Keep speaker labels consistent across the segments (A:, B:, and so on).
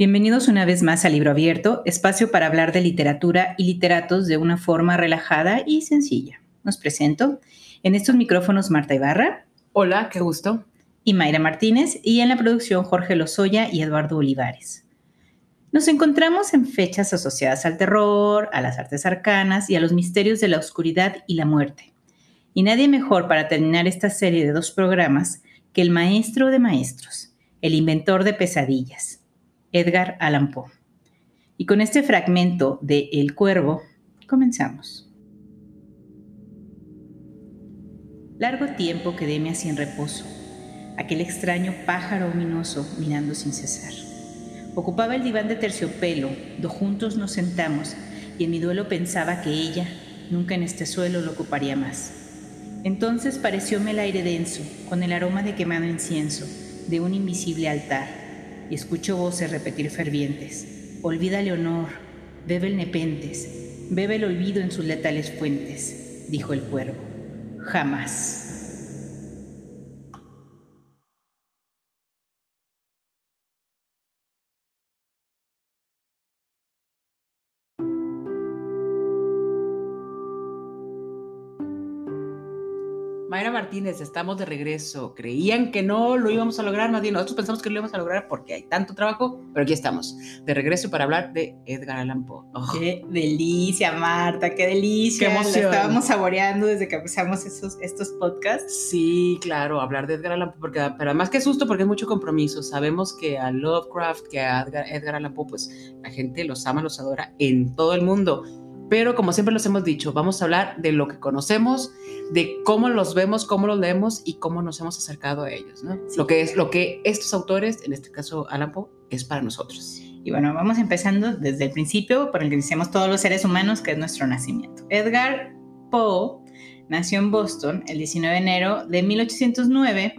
A: Bienvenidos una vez más a Libro Abierto, espacio para hablar de literatura y literatos de una forma relajada y sencilla. Nos presento. En estos micrófonos Marta Ibarra.
B: Hola, qué gusto.
A: Y Mayra Martínez. Y en la producción Jorge Lozoya y Eduardo Olivares. Nos encontramos en fechas asociadas al terror, a las artes arcanas y a los misterios de la oscuridad y la muerte. Y nadie mejor para terminar esta serie de dos programas que el maestro de maestros, el inventor de pesadillas, Edgar Allan Poe. Y con este fragmento de El Cuervo, comenzamos. Largo tiempo quedéme así en reposo, aquel extraño pájaro ominoso mirando sin cesar. Ocupaba el diván de terciopelo, do juntos nos sentamos, y en mi duelo pensaba que ella nunca en este suelo lo ocuparía más. Entonces parecióme el aire denso, con el aroma de quemado incienso, de un invisible altar, y escucho voces repetir fervientes. Olvida Leonor, bebe el nepentes, bebe el olvido en sus letales fuentes, dijo el cuervo. Jamás.
B: Martínez, estamos de regreso. Creían que no lo íbamos a lograr, más bien nosotros pensamos que lo íbamos a lograr porque hay tanto trabajo, pero aquí estamos, de regreso para hablar de Edgar Allan Poe.
A: Oh. Qué delicia, Marta, qué delicia. Qué emoción. estábamos saboreando desde que empezamos esos, estos podcasts.
B: Sí, claro, hablar de Edgar Allan Poe, porque, pero además que susto porque es mucho compromiso. Sabemos que a Lovecraft, que a Edgar, Edgar Allan Poe, pues la gente los ama, los adora en todo el mundo pero como siempre los hemos dicho, vamos a hablar de lo que conocemos, de cómo los vemos, cómo los leemos y cómo nos hemos acercado a ellos, ¿no? Lo que es lo que estos autores, en este caso Alan Poe, es para nosotros.
A: Y bueno, vamos empezando desde el principio, por el que iniciamos todos los seres humanos, que es nuestro nacimiento. Edgar Poe nació en Boston el 19 de enero de 1809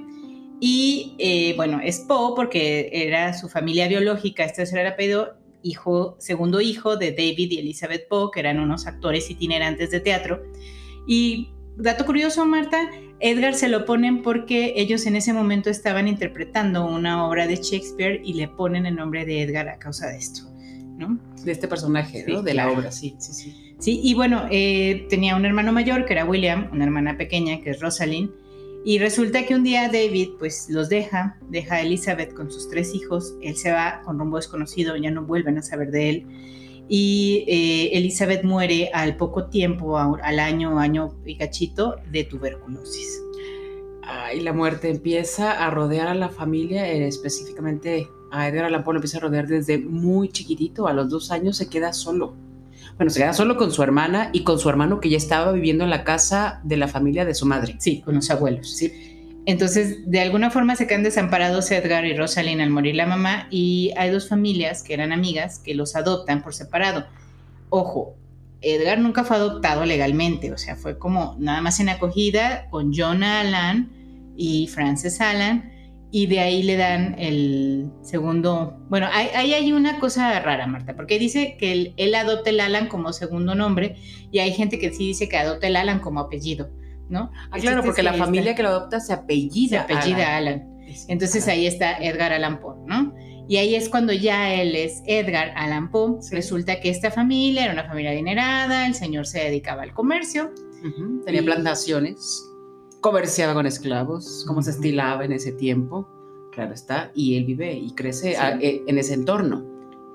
A: y eh, bueno, es Poe porque era su familia biológica, este era el apellido hijo, segundo hijo de David y Elizabeth Poe, que eran unos actores itinerantes de teatro. Y dato curioso, Marta, Edgar se lo ponen porque ellos en ese momento estaban interpretando una obra de Shakespeare y le ponen el nombre de Edgar a causa de esto, ¿no?
B: De este personaje, ¿no? De la obra, sí, sí, sí.
A: Sí, y bueno, eh, tenía un hermano mayor que era William, una hermana pequeña que es Rosalind, y resulta que un día David pues los deja, deja a Elizabeth con sus tres hijos, él se va con rumbo desconocido, ya no vuelven a saber de él. Y eh, Elizabeth muere al poco tiempo, al año, año y cachito, de tuberculosis.
B: Y la muerte empieza a rodear a la familia, eh, específicamente a Edgar Allan Poe empieza a rodear desde muy chiquitito, a los dos años se queda solo bueno, se queda solo con su hermana y con su hermano que ya estaba viviendo en la casa de la familia de su madre.
A: Sí, con los abuelos. Sí. Entonces, de alguna forma se quedan desamparados Edgar y Rosalind al morir la mamá y hay dos familias que eran amigas que los adoptan por separado. Ojo, Edgar nunca fue adoptado legalmente, o sea, fue como nada más en acogida con John Allan y Frances Allan y de ahí le dan el segundo. Bueno, ahí hay, una cosa rara, Marta, porque dice que él, él, adopta el Alan como segundo nombre y hay gente que sí dice que adopta el Alan como apellido, ¿no?
B: Ah, claro, porque la familia que lo adopta se apellida.
A: Se apellida Alan. Entonces ahí está Edgar Allan Poe, ¿no? Y ahí es cuando ya él es Edgar Allan Poe. Resulta que esta familia era una familia adinerada, el señor se dedicaba al comercio.
B: Tenía plantaciones comerciaba con esclavos, cómo se estilaba en ese tiempo, claro está, y él vive y crece eh, en ese entorno.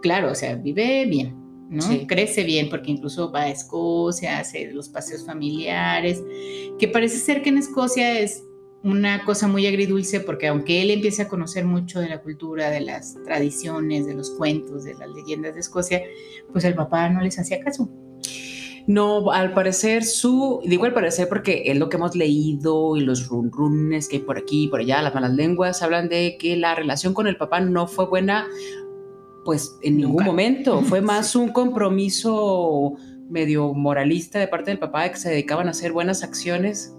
A: Claro, o sea, vive bien, ¿no? Crece bien porque incluso va a Escocia, hace los paseos familiares, que parece ser que en Escocia es una cosa muy agridulce porque aunque él empiece a conocer mucho de la cultura, de las tradiciones, de los cuentos, de las leyendas de Escocia, pues el papá no les hacía caso.
B: No, al parecer su, digo al parecer porque es lo que hemos leído y los runrunes que hay por aquí y por allá, las malas lenguas, hablan de que la relación con el papá no fue buena, pues en ningún momento, fue más un compromiso medio moralista de parte del papá de que se dedicaban a hacer buenas acciones.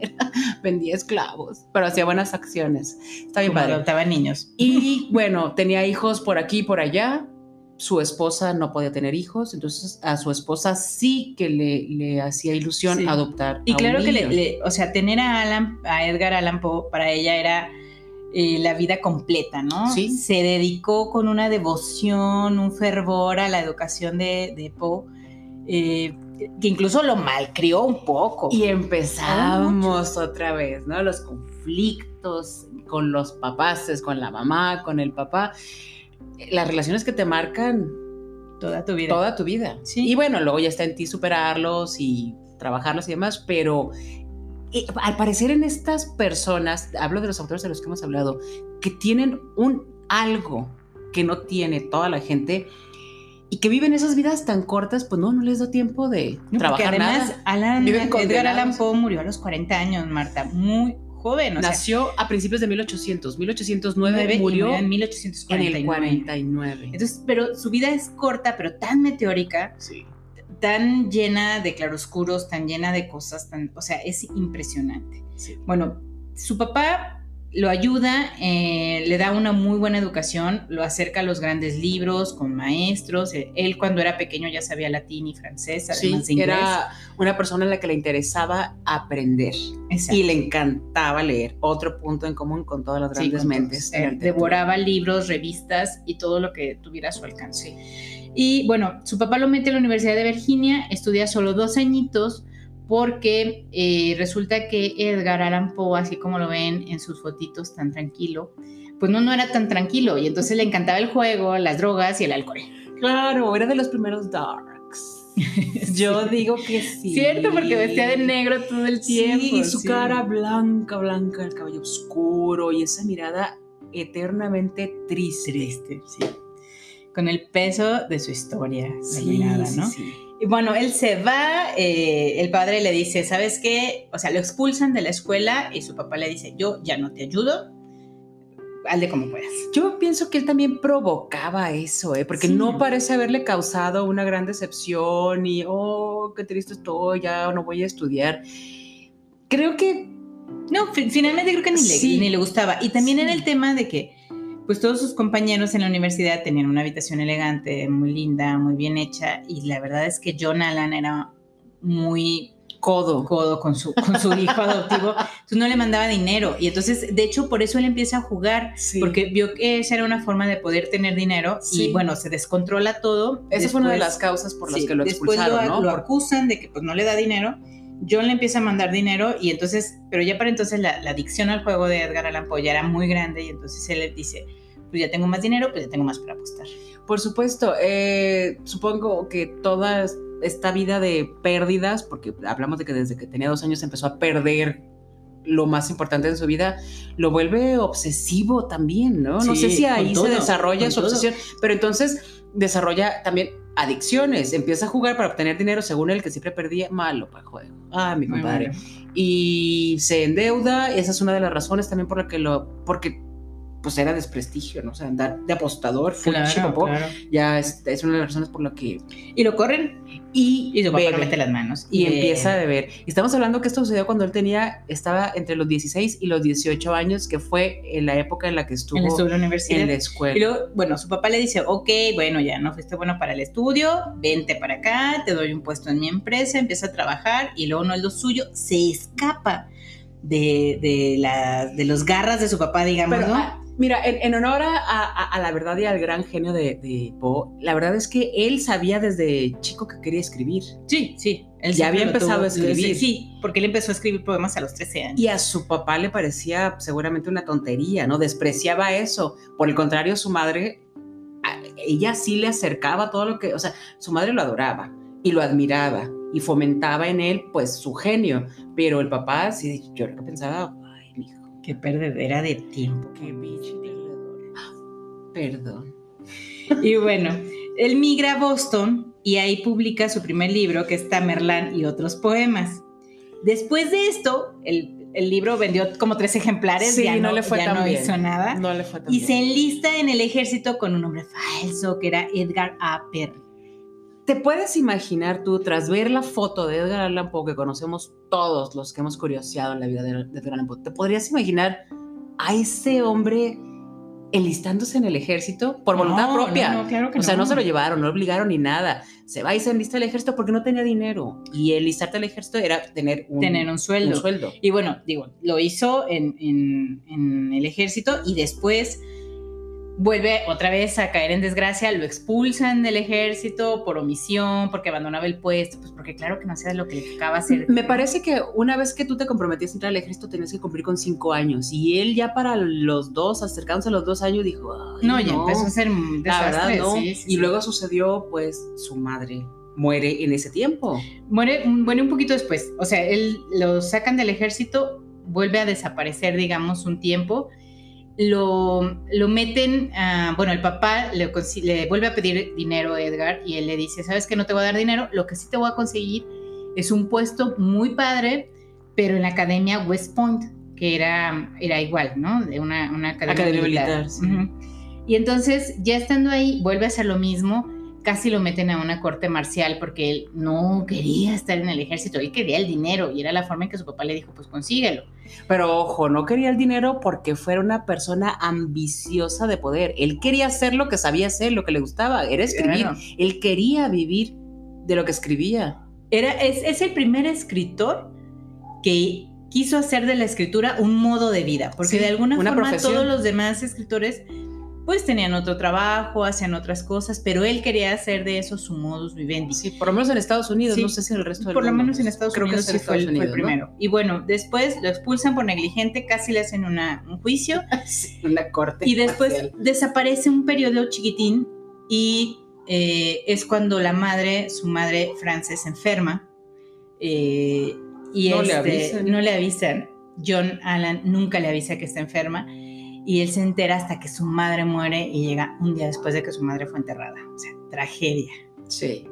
B: vendía esclavos, pero hacía buenas acciones. Está bien padre.
A: Adoptaba niños.
B: Y bueno, tenía hijos por aquí y por allá, su esposa no podía tener hijos, entonces a su esposa sí que le, le hacía ilusión adoptar.
A: Y claro que, le, o sea, tener a Alan, a Edgar Allan Poe, para ella era eh, la vida completa, ¿no?
B: Sí.
A: Se dedicó con una devoción, un fervor a la educación de, de Poe, eh, que incluso lo malcrió un poco.
B: Y empezamos otra vez, ¿no? Los conflictos con los papás, con la mamá, con el papá. Las relaciones que te marcan
A: toda tu vida.
B: toda tu vida.
A: Sí.
B: Y bueno, luego ya está en ti superarlos y trabajarlos y demás, pero al parecer en estas personas, hablo de los autores de los que hemos hablado, que tienen un algo que no tiene toda la gente y que viven esas vidas tan cortas, pues no, no les da tiempo de
A: No,
B: trabajar
A: además,
B: nada.
A: Alan, Edgar. Allan Poe murió a los 40 años, Marta, muy joven. O sea,
B: Nació a principios de 1800, 1809
A: nueve y
B: murió
A: en
B: en
A: 1849.
B: el 49.
A: Entonces, pero su vida es corta, pero tan meteórica,
B: sí.
A: tan llena de claroscuros, tan llena de cosas, tan, o sea, es impresionante.
B: sí.
A: Bueno, su papá lo ayuda, eh, le da una muy buena educación, lo acerca a los grandes libros con maestros. Eh, Él cuando era pequeño ya sabía latín y francés, además de inglés.
B: era una persona a la que le interesaba aprender
A: Exacto.
B: y le encantaba leer. Otro punto en común con todas las grandes mentes.
A: Eh, devoraba libros, revistas y todo lo que tuviera a su alcance. Y bueno, su papá lo mete a la Universidad de Virginia, estudia solo dos añitos porque eh, resulta que Edgar Allan Poe, así como lo ven en sus fotitos tan tranquilo, pues no, no era tan tranquilo y entonces le encantaba el juego, las drogas y el alcohol.
B: Claro, era de los primeros darks. Yo digo que sí.
A: Cierto, porque vestía de negro todo el tiempo.
B: Sí, y su
A: sí.
B: cara blanca, blanca, el cabello oscuro y esa mirada eternamente triste.
A: triste, sí. Con el peso de su historia, la
B: Sí,
A: mirada,
B: sí,
A: ¿no?
B: sí.
A: Y bueno, él se va, eh, el padre le dice, ¿sabes qué? O sea, lo expulsan de la escuela y su papá le dice, yo ya no te ayudo, hazle como puedas.
B: Yo pienso que él también provocaba eso, ¿eh? porque
A: Sí.
B: no parece haberle causado una gran decepción y, oh, qué triste estoy, ya no voy a estudiar. Creo que
A: No, fi- finalmente creo que ni,
B: Sí.
A: le, ni le gustaba. Y también
B: Sí.
A: era el tema de que, pues todos sus compañeros en la universidad tenían una habitación elegante, muy linda, muy bien hecha, y la verdad es que John Allan era muy
B: codo.
A: codo con su, con su hijo adoptivo, entonces no le mandaba dinero. Y entonces, de hecho, por eso él empieza a jugar,
B: Sí.
A: porque vio que esa era una forma de poder tener dinero
B: Sí.
A: y bueno, se descontrola todo.
B: Esa fue una de
A: Después-
B: las causas por las
A: sí,
B: que lo
A: después
B: expulsaron,
A: lo,
B: ¿no?
A: lo acusan de que pues no le da dinero. John le empieza a mandar dinero y entonces, pero ya para entonces la, la adicción al juego de Edgar Allan Poe ya era muy grande y entonces él le dice, pues ya tengo más dinero, pues ya tengo más para apostar.
B: Por supuesto, eh, supongo que toda esta vida de pérdidas, porque hablamos de que desde que tenía dos años empezó a perder lo más importante en su vida, lo vuelve obsesivo también, ¿no? no sé si ahí se
A: todo,
B: desarrolla su
A: todo.
B: obsesión, pero entonces desarrolla también adicciones, empieza a jugar para obtener dinero según el que siempre perdía, malo para el juego. Ah, mi compadre.
A: bueno.
B: Y se endeuda, esa es una de las razones también por la que lo, porque pues era desprestigio, ¿no? O sea, andar de apostador, full
A: Claro,
B: ya es, es una de las razones por la que...
A: Y lo corren
B: Y,
A: y su papá
B: bebe,
A: mete las manos.
B: y
A: bebe.
B: empieza a beber. Y estamos hablando que esto sucedió cuando él tenía, estaba entre los 16 y los 18 años, que fue en la época en la que estuvo
A: en la universidad.
B: en la escuela.
A: Y luego, bueno, su papá le dice, ok, bueno, ya no fuiste bueno para el estudio, vente para acá, te doy un puesto en mi empresa, empieza a trabajar y luego no es lo suyo, se escapa de, de, la- de los garras de su papá, digamos,
B: Pero,
A: ¿no?
B: Mira, en, en honor a, a- a la verdad y al gran genio de, de Poe, la verdad es que él sabía desde chico que quería escribir.
A: sí, sí. Él
B: ya había
A: lo
B: empezado a escribir.
A: Sí, porque él empezó a escribir poemas a los 13 años.
B: Y a su papá le parecía seguramente una tontería, ¿no? Despreciaba eso. Por el contrario, su madre, ella sí le acercaba todo lo que, o sea, su madre lo adoraba y lo admiraba y fomentaba en él, pues, su genio. Pero el papá, sí, yo creo que pensaba,
A: Qué perdedera de tiempo.
B: qué bicho. Perdón.
A: Y bueno, él migra a Boston y ahí publica su primer libro, que es Tamerlán y otros poemas. Después de esto, el, el libro vendió como tres ejemplares,
B: Sí,
A: ya
B: no
A: no,
B: le fue
A: ya
B: tan
A: no
B: bien.
A: hizo nada.
B: No le fue tan
A: y
B: bien.
A: se enlista en el ejército con un nombre falso, que era Edgar A. Perry.
B: ¿Te puedes imaginar tú, tras ver la foto de Edgar Allan Poe, que conocemos todos los que hemos curioseado en la vida de, Edgar Allan Poe, ¿te podrías imaginar a ese hombre enlistándose en el ejército por voluntad
A: No,
B: propia.
A: no, no, claro que
B: o sea, no.
A: no.
B: se lo llevaron, no lo obligaron ni nada. Se va y se enlista al ejército porque no tenía dinero. Y enlistarte al ejército era tener un,
A: Tener un sueldo.
B: un sueldo.
A: Y bueno, digo, lo hizo en, en- en el ejército y después vuelve otra vez a caer en desgracia, lo expulsan del ejército por omisión, porque abandonaba el puesto, pues porque claro que no hacía lo que le tocaba hacer.
B: Me parece que una vez que tú te comprometías a entrar al ejército tenías que cumplir con cinco años. Y él ya para los dos, acercándose a los dos años, dijo, "Ay,
A: No, ya empezó a ser un
B: La verdad,
A: desastre.
B: no.
A: sí, sí,
B: y
A: sí.
B: luego sucedió, pues, su madre muere en ese tiempo.
A: Muere, muere un poquito después. O sea, él lo sacan del ejército, vuelve a desaparecer, digamos, un tiempo. Lo, lo meten, bueno, el papá le, le vuelve a pedir dinero a Edgar y él le dice, sabes que no te voy a dar dinero, lo que sí te voy a conseguir es un puesto muy padre, pero en la academia West Point, que era, era igual, ¿no? De una, una academia,
B: Academia
A: militar.
B: militar, sí.
A: Y entonces, ya estando ahí, vuelve a hacer lo mismo, casi lo meten a una corte marcial porque él no quería estar en el ejército, él quería el dinero y era la forma en que su papá le dijo, pues consíguelo.
B: Pero ojo, no quería el dinero porque fuera una persona ambiciosa de poder. Él quería hacer lo que sabía hacer, lo que le gustaba, era escribir.
A: Claro.
B: Él quería vivir de lo que escribía.
A: Era, es, es el primer escritor que quiso hacer de la escritura un modo de vida, porque
B: Sí,
A: de alguna
B: una
A: forma
B: profesión.
A: todos los demás escritores pues tenían otro trabajo, hacían otras cosas, pero él quería hacer de eso su modus vivendi.
B: Sí, por lo menos en Estados Unidos,
A: Sí.
B: no sé si en el resto del
A: Por lo menos en Estados
B: Creo que
A: Unidos
B: en
A: sí fue, el, fue
B: ¿no?
A: primero. Y bueno, después lo expulsan por negligente, casi le hacen una, un juicio
B: Sí, una corte.
A: y después desaparece un periodo chiquitín y eh, es cuando la madre, su madre Frances, enferma eh, y
B: No le
A: este,
B: avisan.
A: no le avisan. John Allan nunca le avisa que está enferma y él se entera hasta que su madre muere y llega un día después de que su madre fue enterrada. O sea, tragedia.
B: Sí.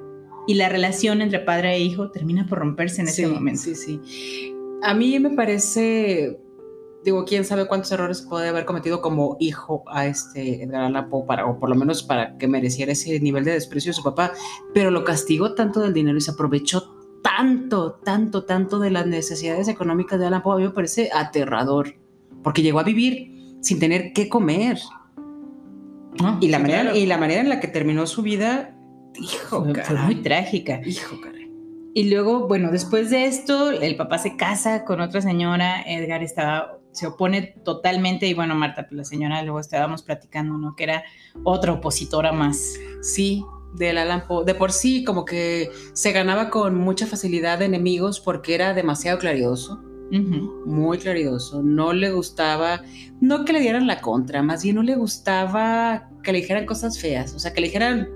A: Y la relación entre padre e hijo termina por romperse en ese momento.
B: Sí, sí. A mí me parece, digo, quién sabe cuántos errores puede haber cometido como hijo a este Edgar Allan Poe, para, o por lo menos para que mereciera ese nivel de desprecio de su papá, pero lo castigó tanto del dinero y se aprovechó tanto, tanto, tanto de las necesidades económicas de Allan Poe, a mí me parece aterrador, porque llegó a vivir sin tener qué comer.
A: ¿no?
B: Y la,
A: Sí,
B: manera,
A: claro.
B: y la manera en la que terminó su vida, hijo,
A: fue, muy trágica.
B: Hijo, caray.
A: Y luego, bueno, después de esto, el papá se casa con otra señora, Edgar estaba, se opone totalmente, y bueno, Marta, pues la señora luego estábamos platicando, ¿no? Que era otra opositora más.
B: Sí, del Allan Poe. De por sí, como que se ganaba con mucha facilidad de enemigos porque era demasiado muy claridoso. No le gustaba, no que le dieran la contra, más bien no le gustaba que le dijeran cosas feas. O sea, que le dijeran,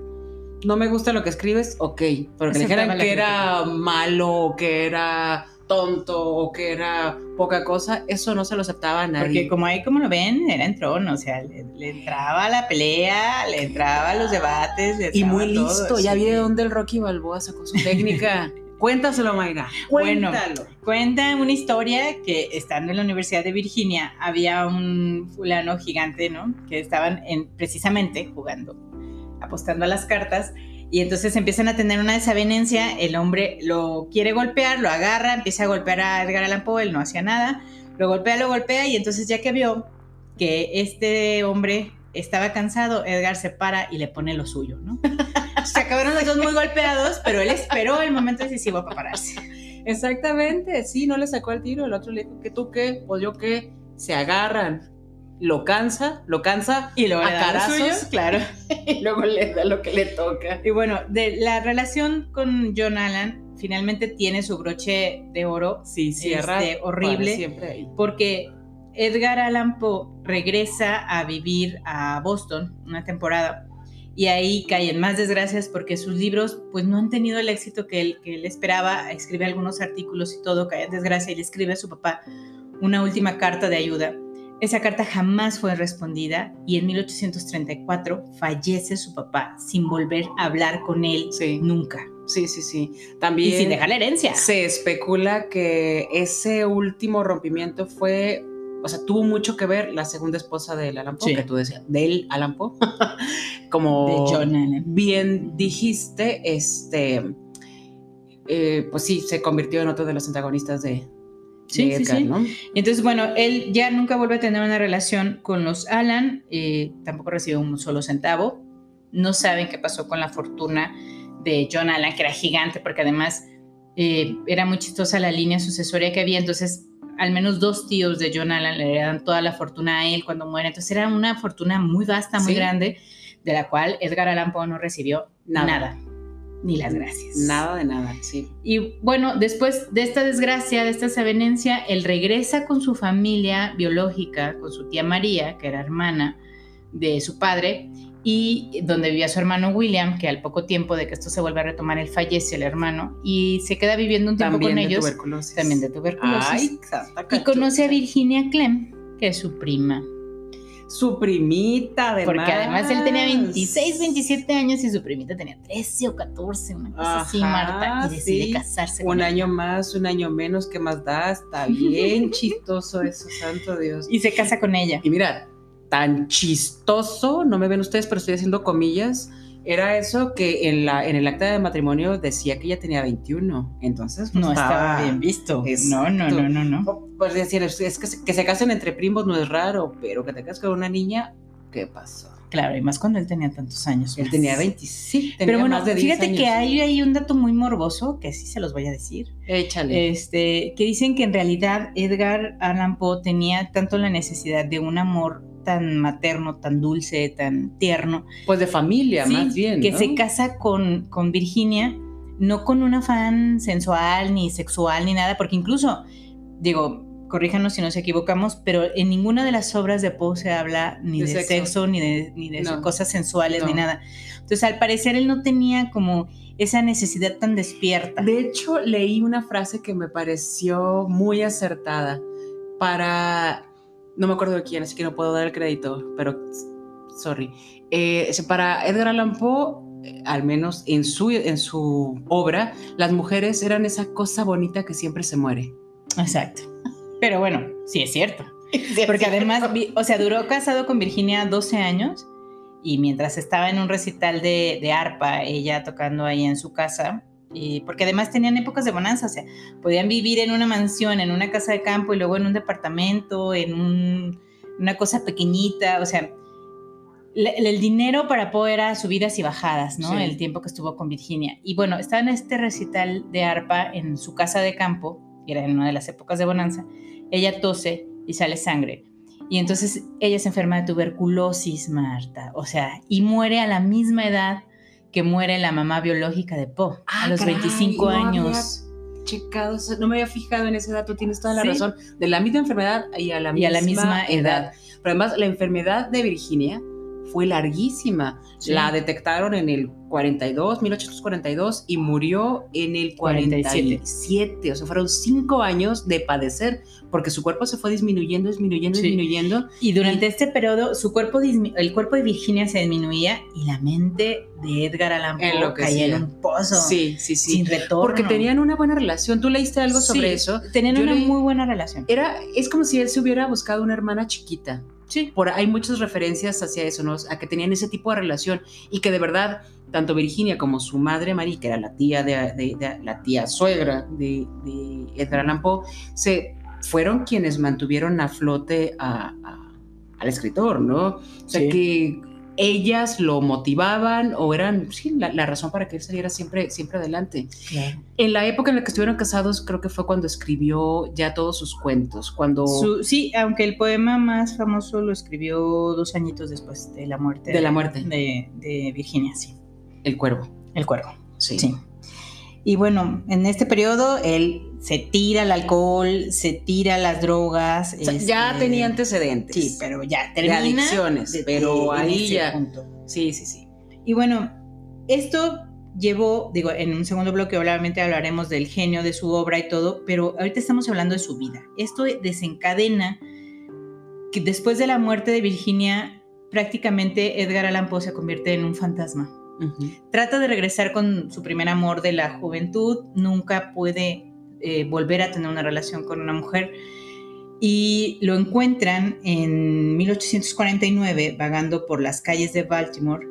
B: no me gusta lo que escribes, ok, pero que le dijeran que era malo, o que era tonto, o que era poca cosa, eso no se lo aceptaba a nadie.
A: Porque como ahí, como lo ven, era entrón, o sea, le, le entraba la pelea, le entraba los debates. le
B: y muy
A: todo,
B: listo, ya vi de dónde el Rocky Balboa sacó su técnica. Cuéntaselo, Mayra.
A: Bueno,
B: Cuéntalo.
A: Cuenta una historia que estando en la Universidad de Virginia había un fulano gigante, ¿no? Que estaban en, precisamente jugando, apostando a las cartas. Y entonces empiezan a tener una desavenencia, el hombre lo quiere golpear, lo agarra, empieza a golpear a Edgar Allan Poe, él no hacía nada, lo golpea, lo golpea y entonces ya que vio que este hombre estaba cansado, Edgar se para y le pone lo suyo, ¿no? Se acabaron los dos muy golpeados, pero él esperó el momento decisivo para pararse.
B: Exactamente, sí, no le sacó el tiro, el otro le dijo que tú qué, pues yo qué, se agarran, lo cansa, lo cansa
A: Y
B: a
A: lo
B: carazos,
A: suyo, claro.
B: y luego le da lo que le toca.
A: Y bueno, de la relación con John Allan finalmente tiene su broche de oro
B: Sí, cierra
A: Este, horrible.
B: para siempre ahí.
A: porque Edgar Allan Poe regresa a vivir a Boston una temporada y ahí caen más desgracias porque sus libros pues no han tenido el éxito que él, que él esperaba, escribe algunos artículos y todo, cae en desgracia y le escribe a su papá una última carta de ayuda. Esa carta jamás fue respondida y en 1834 fallece su papá sin volver a hablar con él
B: Sí,
A: nunca.
B: sí, sí, sí.
A: Y
B: También
A: sin dejar la herencia.
B: se especula que ese último rompimiento fue, o sea, tuvo mucho que ver la segunda esposa del Alan Poe,
A: Sí.
B: que tú decías, del Alan Poe, como
A: De John
B: bien dijiste, este, eh, pues sí, se convirtió en otro de los antagonistas de,
A: Sí, sí, sí. Entonces, bueno, él ya nunca vuelve a tener una relación con los Alan, eh, tampoco recibe un solo centavo. No saben qué pasó con la fortuna de John Alan, que era gigante, porque además eh, era muy chistosa la línea sucesoria que había. Entonces, al menos dos tíos de John Allen le dan toda la fortuna a él cuando muere. Entonces, era una fortuna muy vasta, muy grande, de la cual Edgar Allan Poe no recibió nada ni las gracias.
B: Nada de nada, sí.
A: Y bueno, después de esta desgracia, de esta desavenencia, él regresa con su familia biológica, con su tía María, que era hermana de su padre, y donde vivía su hermano William, que al poco tiempo de que esto se vuelve a retomar, él fallece el hermano y se queda viviendo un tiempo con ellos. También de tuberculosis. y conoce a Virginia Clem, que es su prima
B: su primita, además.
A: Porque además él tenía 26, 27 años y su primita tenía 13 o 14, una cosa así, Marta, y decide casarse.
B: Un año más, un año menos, ¿qué más da? Está bien chistoso eso, santo Dios.
A: Y se casa con ella.
B: Y mira, tan chistoso, no me ven ustedes, pero estoy haciendo comillas, era eso que en, la, en el acta de matrimonio decía que ella tenía 21. Entonces,
A: pues, no estaba, bien visto. No, no, no, no, no.
B: Pues decir, es que, se, que se casen entre primos no es raro, pero que te cases con una niña, ¿qué pasó?
A: Claro, y más cuando él tenía tantos años.
B: Él tenía 27.
A: Pero bueno, fíjate que hay, hay un dato muy morboso, que sí se los voy a decir.
B: Échale.
A: Este, que dicen que en realidad Edgar Allan Poe tenía tanto la necesidad de un amor tan materno, tan dulce, tan tierno.
B: Pues de familia, más bien.
A: Que se casa con, con Virginia, no con un afán sensual, ni sexual, ni nada, porque incluso, digo, corríjanos si nos equivocamos, pero en ninguna de las obras de Poe se habla ni de, sexo. ni de, ni de cosas sensuales, ni nada. Entonces, al parecer, él no tenía como esa necesidad tan despierta.
B: De hecho, leí una frase que me pareció muy acertada para no me acuerdo de quién, así que no puedo dar el crédito, pero sorry. Eh, para Edgar Allan Poe, eh, al menos en su, en su obra, las mujeres eran esa cosa bonita que siempre se muere.
A: Exacto. Pero bueno, sí es cierto. Porque además, o sea, duró casado con Virginia 12 años y mientras estaba en un recital de, de arpa, ella tocando ahí en su casa, porque además tenían épocas de bonanza, o sea, podían vivir en una mansión, en una casa de campo y luego en un departamento, en una cosa pequeñita, o sea, el dinero para Poe era subidas y bajadas, ¿no? El tiempo que estuvo con Virginia. Y bueno, estaba en este recital de arpa en su casa de campo, y era en una de las épocas de bonanza, ella tose y sale sangre. Y entonces ella se enferma de tuberculosis, Marta, o sea, y muere a la misma edad que muere la mamá biológica de Poe a ah, los 25 años.
B: checado, no me había fijado en ese dato, tienes toda la razón, de la misma enfermedad y a la, misma,
A: a la misma edad.
B: Pero además, la enfermedad de Virginia fue larguísima. La detectaron en el 42, 1842, y murió en el 47. O sea, fueron cinco años de padecer, porque su cuerpo se fue disminuyendo, disminuyendo, disminuyendo.
A: Y durante este periodo, su cuerpo, el cuerpo de Virginia se disminuía y la mente de Edgar Allan Poe caía en un pozo.
B: Sí, sí, sí.
A: Sin retorno.
B: Porque tenían una buena relación. ¿Tú leíste algo sobre eso?
A: Tenían una muy buena relación.
B: Era, es como si él se hubiera buscado una hermana chiquita.
A: Sí.
B: Por, hay muchas referencias hacia eso, ¿no? A que tenían ese tipo de relación y que de verdad, tanto Virginia como su madre María, que era la tía, de, la tía suegra de, de Edgar Allan Poe, se fueron quienes mantuvieron a flote al escritor, ¿no? O sea que ellas lo motivaban o eran sí, la, razón para que él saliera siempre, siempre adelante. En la época en la que estuvieron casados, creo que fue cuando escribió ya todos sus cuentos. Cuando
A: sí, aunque el poema más famoso lo escribió dos añitos después de la muerte
B: de la muerte
A: de, Virginia, sí.
B: El cuervo.
A: El cuervo. Sí. sí. Y bueno, en este periodo él se tira el alcohol, se tira las drogas.
B: ya este, tenía antecedentes.
A: Sí, pero ya termina.
B: De adicciones, pero ahí ya. Sí, sí, sí.
A: Y bueno, esto llevó, digo, en un segundo bloque obviamente hablaremos del genio de su obra y todo, pero ahorita estamos hablando de su vida. Esto desencadena que después de la muerte de Virginia, prácticamente Edgar Allan Poe se convierte en un fantasma. Trata de regresar con su primer amor de la juventud, nunca puede eh, volver a tener una relación con una mujer y lo encuentran en 1849 vagando por las calles de Baltimore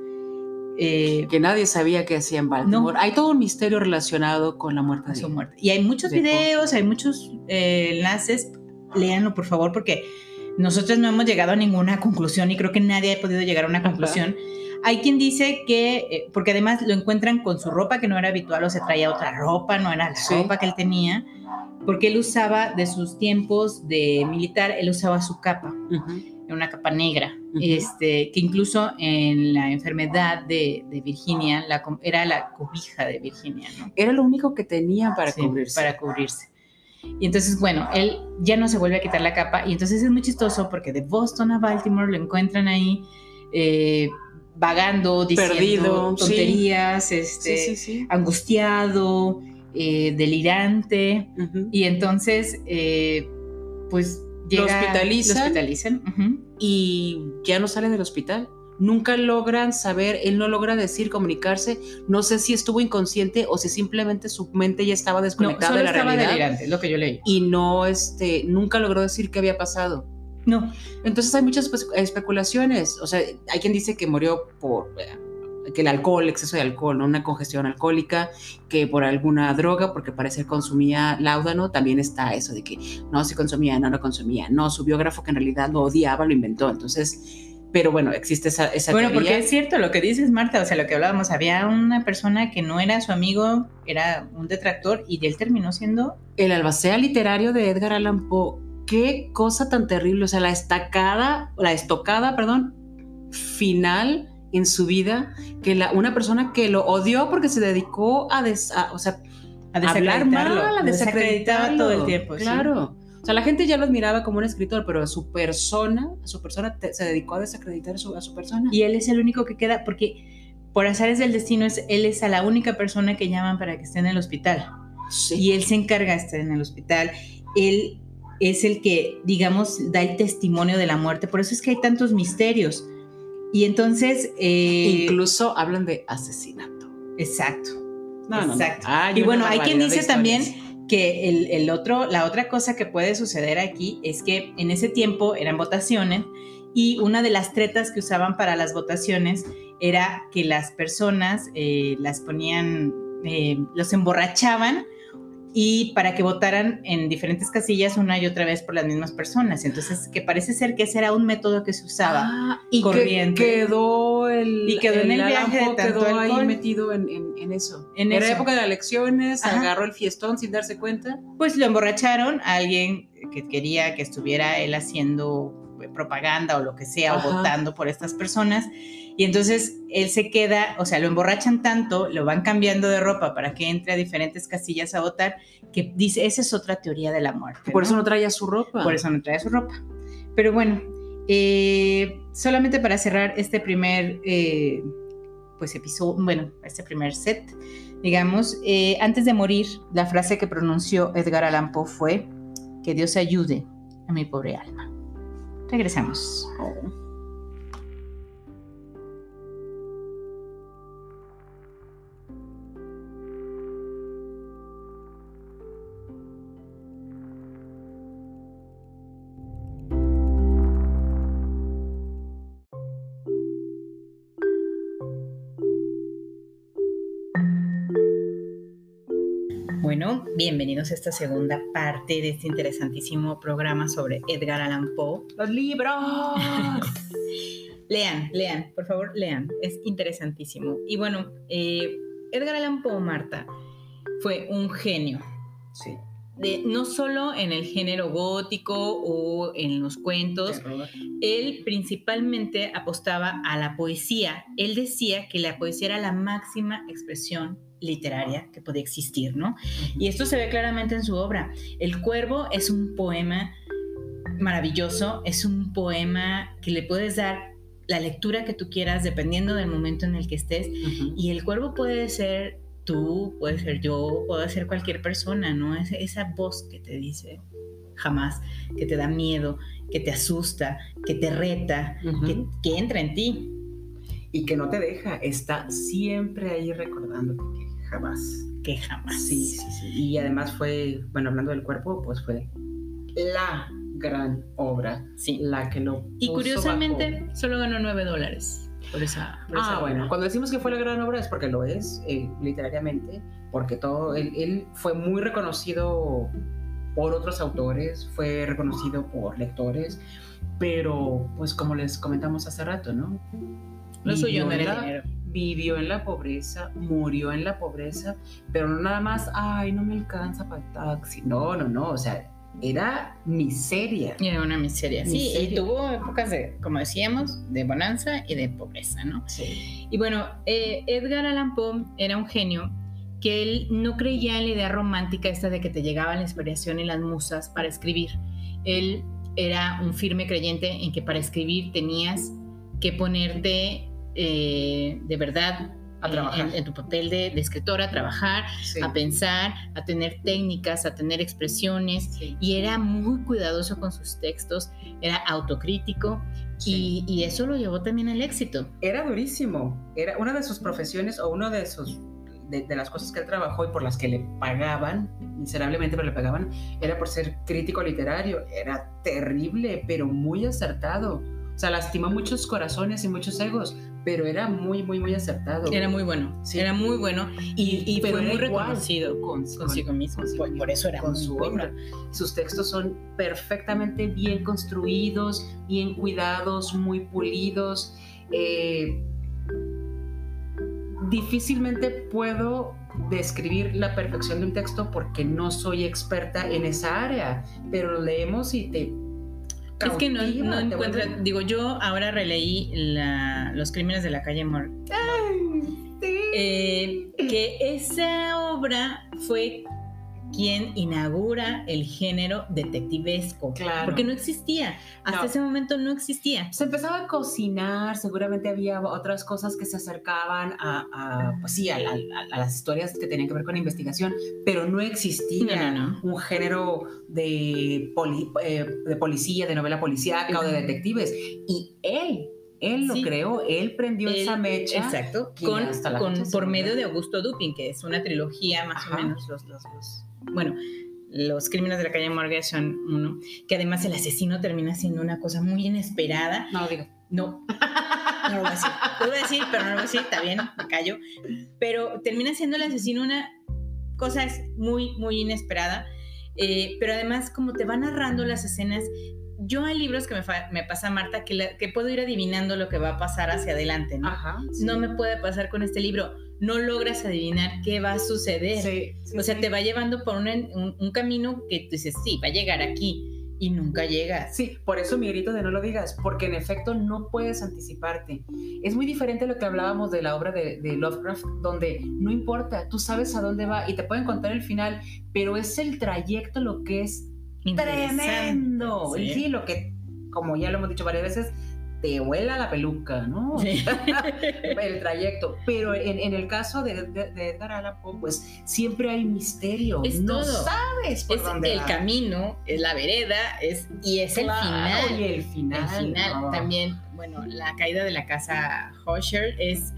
A: Eh,
B: que nadie sabía que hacía en Baltimore.
A: No.
B: Hay todo un misterio relacionado con la muerte de
A: su muerte. Y hay muchos videos, hay muchos eh, enlaces. Léanlo, por favor, porque nosotros no hemos llegado a ninguna conclusión y creo que nadie ha podido llegar a una
B: Ajá.
A: Hay quien dice que, eh, porque además lo encuentran con su ropa que no era habitual o se traía otra ropa, no era la
B: Sí.
A: ropa que él tenía, porque él usaba de sus tiempos de militar, él usaba su capa,
B: Ujú.
A: una capa negra,
B: Ujú.
A: este, que incluso en la enfermedad de, de Virginia la era la cobija de Virginia, ¿no?
B: Era lo único que tenía para
A: Sí,
B: cubrirse.
A: Para cubrirse. Y entonces, bueno, él ya no se vuelve a quitar la capa y entonces es muy chistoso porque de Boston a Baltimore lo encuentran ahí eh, vagando, diciendo
B: Perdido,
A: tonterías,
B: Sí,
A: este,
B: sí, sí.
A: angustiado, eh, delirante. Y entonces, eh, pues llega...
B: hospitalizan.
A: Lo hospitalizan.
B: y ya no sale del hospital. Nunca logran saber, él no logra decir, comunicarse. No sé si estuvo inconsciente o si simplemente su mente ya estaba
A: No,
B: desconectada
A: solo
B: de la
A: estaba
B: realidad
A: delirante, es lo que yo leí.
B: y no, este, nunca logró decir qué había pasado.
A: No,
B: Entonces hay muchas espe- especulaciones. O sea, hay quien dice que murió por eh, que el alcohol, exceso de alcohol, ¿no? una congestión alcohólica, que por alguna droga, porque parece que consumía láudano, también está eso de que no se consumía, no lo consumía, no, su biógrafo que en realidad lo odiaba, lo inventó. Entonces, pero bueno, existe esa, esa
A: Bueno,
B: teoría.
A: porque es cierto lo que dices, Marta, o sea, lo que hablábamos, había una persona que no era su amigo, era un detractor y él terminó siendo...
B: El albacea literario de Edgar Allan Poe, qué cosa tan terrible, o sea, la estacada, la estocada, perdón, final en su vida, que la, una persona que lo odió porque se dedicó a, des- a- o sea,
A: A
B: a hablar mal, a
A: desacreditaba todo el tiempo. sí.
B: Claro. O sea, la gente ya lo admiraba como un escritor, pero su persona, su persona te- se dedicó a desacreditar a su, a su persona.
A: Y él es el único que queda, porque por azares del destino, es, él es a la única persona que llaman para que esté en el hospital.
B: Sí.
A: Y él se encarga de estar en el hospital. Él es el que, digamos, da el testimonio de la muerte. Por eso es que hay tantos misterios. Y entonces... eh,
B: Incluso hablan de asesinato.
A: Exacto.
B: No, no, no.
A: Exacto.
B: Hay
A: Y bueno, hay quien dice también que el, el otro, la otra cosa que puede suceder aquí es que en ese tiempo eran votaciones y una de las tretas que usaban para las votaciones era que las personas eh, las ponían, eh, los emborrachaban y para que votaran en diferentes casillas una y otra vez por las mismas personas. Entonces, que parece ser que ese era un método que se usaba.
B: Ah, y que quedó el,
A: Y quedó en el viaje de tanto
B: quedó ahí metido en, en- en eso.
A: En
B: Era
A: eso.
B: época de elecciones,
A: Ajá.
B: agarró el fiestón sin darse cuenta.
A: pues lo emborracharon a alguien que quería que estuviera él haciendo propaganda o lo que sea,
B: Ajá.
A: o votando por estas personas. Y entonces él se queda, o sea, lo emborrachan tanto, lo van cambiando de ropa para que entre a diferentes casillas a votar, que dice, esa es otra teoría de la muerte.
B: Por
A: ¿no?
B: eso no traía su ropa.
A: Por eso no trae su ropa. Pero bueno, eh, solamente para cerrar este primer, eh, pues episodio, bueno, este primer set, digamos, eh, antes de morir, la frase que pronunció Edgar Allan Poe fue, que Dios ayude a mi pobre alma. Regresamos. Bueno, bienvenidos a esta segunda parte de este interesantísimo programa sobre Edgar Allan Poe.
B: ¡Los libros!
A: Lean, lean, por favor, lean. Es interesantísimo. Y bueno, eh, Edgar Allan Poe, Marta, fue un genio.
B: sí.
A: De, no solo en el género gótico o en los cuentos, él principalmente apostaba a la poesía. Él decía que la poesía era la máxima expresión literaria que podía existir, ¿no? Y esto se ve claramente en su obra. El Cuervo es un poema maravilloso, es un poema que le puedes dar la lectura que tú quieras dependiendo del momento en el que estés. Y el cuervo puede ser tú, puede ser yo, puede ser cualquier persona, ¿no? Es esa voz que te dice jamás, que te da miedo, que te asusta, que te reta, que, que entra en ti.
B: Y que no te deja, está siempre ahí recordándote jamás.
A: Que jamás.
B: Sí, sí, sí. Y además fue, bueno, hablando del cuerpo, pues fue la gran obra,
A: Sí.
B: la que lo
A: Y
B: puso
A: curiosamente
B: bajo-
A: solo ganó 9 dólares. por esa.
B: ah, bueno, cuando decimos que fue la gran obra es porque lo es, eh, literariamente, porque todo, él, él fue muy reconocido por otros autores, fue reconocido por lectores, pero pues como les comentamos hace rato, ¿no?
A: Lo suyo no era dinero.
B: Vivió en la pobreza, murió en la pobreza, pero no nada más, ay, no me alcanza para el taxi. No, no, no, o sea, era miseria.
A: Era una miseria. Sí,
B: Miseria.
A: y tuvo épocas de, como decíamos, de bonanza y de pobreza, ¿no?
B: Sí.
A: Y bueno, eh, Edgar Allan Poe era un genio que él no creía en la idea romántica esta de que te llegaba la inspiración y las musas para escribir. Él era un firme creyente en que para escribir tenías que ponerte eh, de verdad
B: A trabajar.
A: En, en tu papel de, de escritor, a trabajar,
B: Sí.
A: a pensar, a tener técnicas, a tener expresiones.
B: Sí.
A: Y era muy cuidadoso con sus textos, era autocrítico
B: Sí.
A: y, y eso lo llevó también al éxito.
B: Era durísimo. Era una de sus profesiones o una de sus de, de las cosas que él trabajó y por las que le pagaban, miserablemente, pero le pagaban, era por ser crítico literario. Era terrible, pero muy acertado. O sea, lastimó muchos corazones y muchos egos, pero era muy, muy, muy acertado.
A: Era muy bueno,
B: Sí.
A: era muy bueno y, fue muy reconocido
B: con-
A: consigo mismo.
B: consigo
A: Por,
B: mismo,
A: por eso era
B: con
A: muy
B: su
A: bueno.
B: obra. Sus textos son perfectamente bien construidos, bien cuidados, muy pulidos. Eh, difícilmente puedo describir la perfección de un texto porque no soy experta en esa área, pero lo leemos y te...
A: Es que no, no
B: vuelve-
A: digo, yo ahora releí la- Los Crímenes de la calle Mor,
B: Sí.
A: eh, que esa obra fue quien inaugura el género detectivesco,
B: Claro.
A: porque no existía, hasta
B: No.
A: ese momento no existía.
B: Se empezaba a cocinar, seguramente había otras cosas que se acercaban a, a, pues sí, a, la- a- a las historias que tenían que ver con investigación, pero no existía
A: No, no, no.
B: un género de, poli- eh, de policía, de novela policíaca o de detectives. Y él, él lo
A: Sí.
B: creó, él prendió
A: Él-
B: esa mecha.
A: Exacto, con,
B: la
A: por medio de Augusto Dupin, que es una trilogía más
B: Ajá.
A: o menos. Los, los- los- bueno, los crímenes de la calle Morgue son uno, que además el asesino termina siendo una cosa muy inesperada.
B: No, digo.
A: No, no lo voy a decir. Lo voy a decir, pero no lo voy a decir, está bien, me callo. Pero termina siendo el asesino una cosa muy, muy inesperada. Eh, pero además, como te va narrando las escenas, yo hay libros que me, me pasa Marta que, la- que puedo ir adivinando lo que va a pasar hacia adelante, ¿no?
B: Ajá. sí.
A: No me puede pasar con este libro. No logras adivinar qué va a suceder.
B: Sí, sí,
A: o sea,
B: sí.
A: te va llevando por un, un- un camino que tú dices, sí, va a llegar aquí y nunca llegas.
B: Sí, por eso mi grito de no lo digas, porque en efecto no puedes anticiparte. Es muy diferente a lo que hablábamos de la obra de, de Lovecraft, donde no importa, tú sabes a dónde va y te pueden contar el final, pero es el trayecto lo que es
A: Interesante.
B: tremendo.
A: Sí,
B: lo que, como ya lo hemos dicho varias veces, te vuela la peluca, ¿no?
A: Sí.
B: el trayecto. Pero en, en el caso de, de, de Edgar Allan Poe, pues siempre hay misterio.
A: Es
B: no
A: todo.
B: sabes por
A: Es
B: dónde
A: el
B: va.
A: camino, es la vereda, es, y es el final.
B: Y el final.
A: El final
B: no.
A: también, bueno, la caída de la casa Hosher es...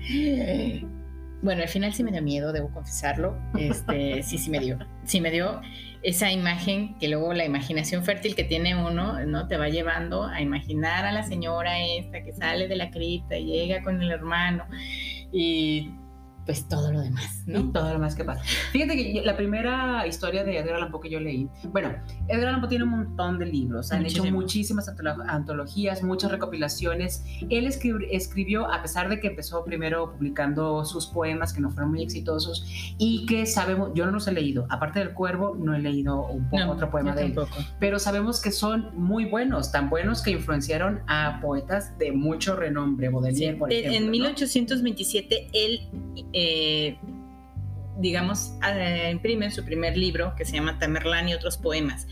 A: Bueno, al final sí me dio miedo, debo confesarlo. Este, sí, sí me dio. Sí me dio esa imagen que luego la imaginación fértil que tiene uno, ¿no? Te va llevando a imaginar a la señora esta que sale de la cripta y llega con el hermano y pues todo lo demás,
B: Y
A: ¿no?
B: todo lo más que pasa. Fíjate que la primera historia de Edgar Allan Poe que yo leí, bueno, Edgar Allan Poe tiene un montón de libros, han hecho muchísimas antolo- antologías, muchas recopilaciones. Él escri- escribió, a pesar de que empezó primero publicando sus poemas que no fueron muy exitosos y que sabemos, yo no los he leído, aparte del Cuervo, no he leído un po-
A: No,
B: otro poema de él,
A: tampoco.
B: pero sabemos que son muy buenos, tan buenos que influenciaron a poetas de mucho renombre, Baudelaire,
A: Sí,
B: por ejemplo.
A: en
B: ¿no?
A: 1827 él, eh, digamos, eh, imprime su primer libro que se llama Tamerlán y otros poemas.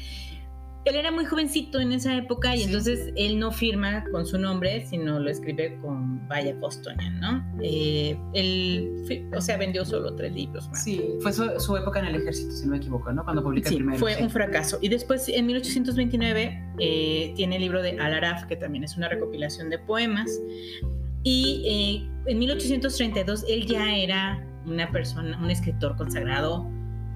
A: Él era muy jovencito en esa época y
B: Sí.
A: entonces él no firma con su nombre, sino lo escribe con Vaya Bostonian, ¿no? Eh, él, o sea, vendió solo tres libros más.
B: Sí, fue su, su época en el ejército, si no me equivoco, ¿no? Cuando publica
A: Sí,
B: el primero.
A: fue
B: sí.
A: un fracaso. Y después, en 1829, eh, tiene el libro de Al-Araf, que también es una recopilación de poemas. Y eh, en 1832, él ya era una persona, un escritor consagrado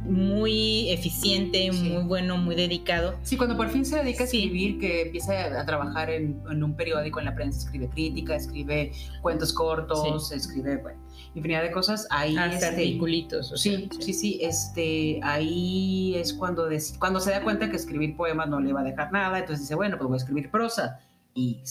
A: muy eficiente,
B: Sí.
A: muy bueno, muy dedicado.
B: Sí, cuando por fin se dedica a
A: Sí.
B: escribir, que empieza a trabajar en, en un periódico, en la prensa, escribe crítica, escribe cuentos cortos, escribe, bueno, infinidad de cosas. Ahí
A: Hasta
B: este,
A: articulitos. o sea,
B: Sí, sí, sí, este, ahí es cuando, des- cuando se da cuenta que escribir poemas no le va a dejar nada, entonces dice, bueno, pues voy a escribir prosa. Y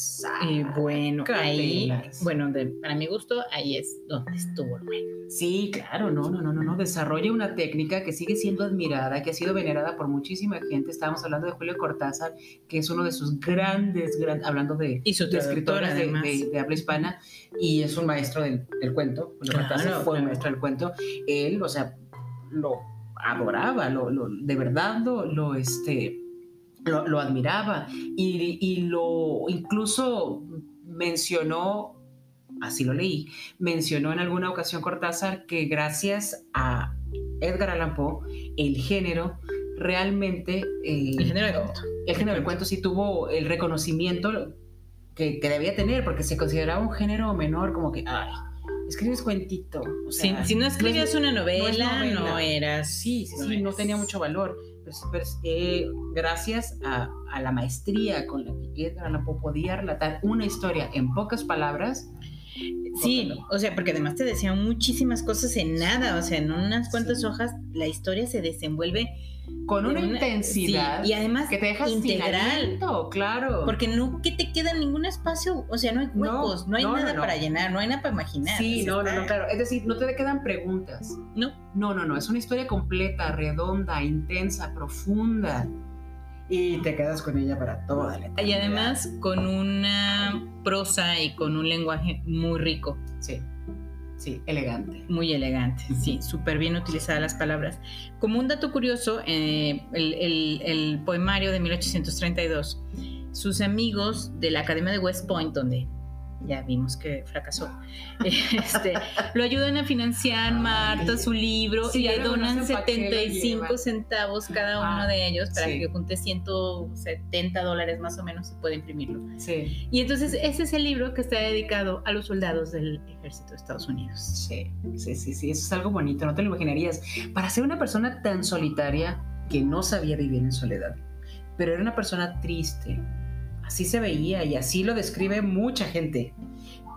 A: Y bueno, ahí, bueno, de- para mi gusto, ahí es donde estuvo el bueno.
B: Sí, claro, no, no, no, no, no. Desarrolla una técnica que sigue siendo admirada, que ha sido venerada por muchísima gente. Estábamos hablando de Julio Cortázar, que es uno de sus grandes, gran- hablando de,
A: Y su
B: de escritores de,
A: además.
B: de- de habla hispana, y es un maestro del, del cuento. Julio
A: Claro,
B: Cortázar fue
A: claro.
B: un maestro del cuento. Él, o sea, lo adoraba, lo, lo- de verdad lo, lo, este, lo, lo admiraba y, y lo incluso mencionó, así lo leí, mencionó en alguna ocasión Cortázar que gracias a Edgar Allan Poe, el género realmente... eh,
A: El género de cuento.
B: el género del cuento sí tuvo el reconocimiento que, que debía tener, porque se consideraba un género menor, como que, ay, escribes cuentito. o
A: Si,
B: sea,
A: si no escribías una novela, no,
B: novela.
A: eras.
B: Sí, sí, sí, no tenía mucho valor. Pues, pues, eh, gracias a, a la maestría con la que Poe podía relatar una historia en pocas palabras.
A: Sí, o sea, porque además te decían muchísimas cosas en nada, o sea, en unas cuantas
B: Sí.
A: hojas la historia se desenvuelve
B: Con una, intensidad
A: sí, y además
B: que te deja sin
A: integral.
B: aliento, claro.
A: Porque no que te queda ningún espacio, o sea, no hay huecos, no, hay
B: no,
A: nada
B: no.
A: para llenar, no hay nada para imaginar.
B: Sí, no, no, no, claro. Es decir, no te quedan preguntas.
A: No.
B: No, no, no. Es una historia completa, redonda, intensa, profunda. Y te quedas con ella para toda la
A: Y
B: eternidad.
A: además con una prosa y con un lenguaje muy rico,
B: Sí, sí, elegante.
A: muy elegante, sí, súper bien utilizadas las palabras. Como un dato curioso, eh, el, el- el poemario de 1832, sus amigos de la Academia de West Point, donde ya vimos que fracasó, este, lo ayudan a financiar Marta su libro
B: Sí,
A: y le donan
B: sé pa' qué lo
A: 75
B: llevan.
A: centavos cada uno de ellos para
B: sí.
A: que junte 170 dólares más o menos y pueda imprimirlo.
B: Sí,
A: Y entonces ese es el libro que está dedicado a los soldados del ejército de Estados Unidos.
B: sí, sí, sí, sí. Eso es algo bonito, no te lo imaginarías. Para ser una persona tan solitaria que no sabía vivir en soledad, pero era una persona triste. Así se veía y así lo describe mucha gente.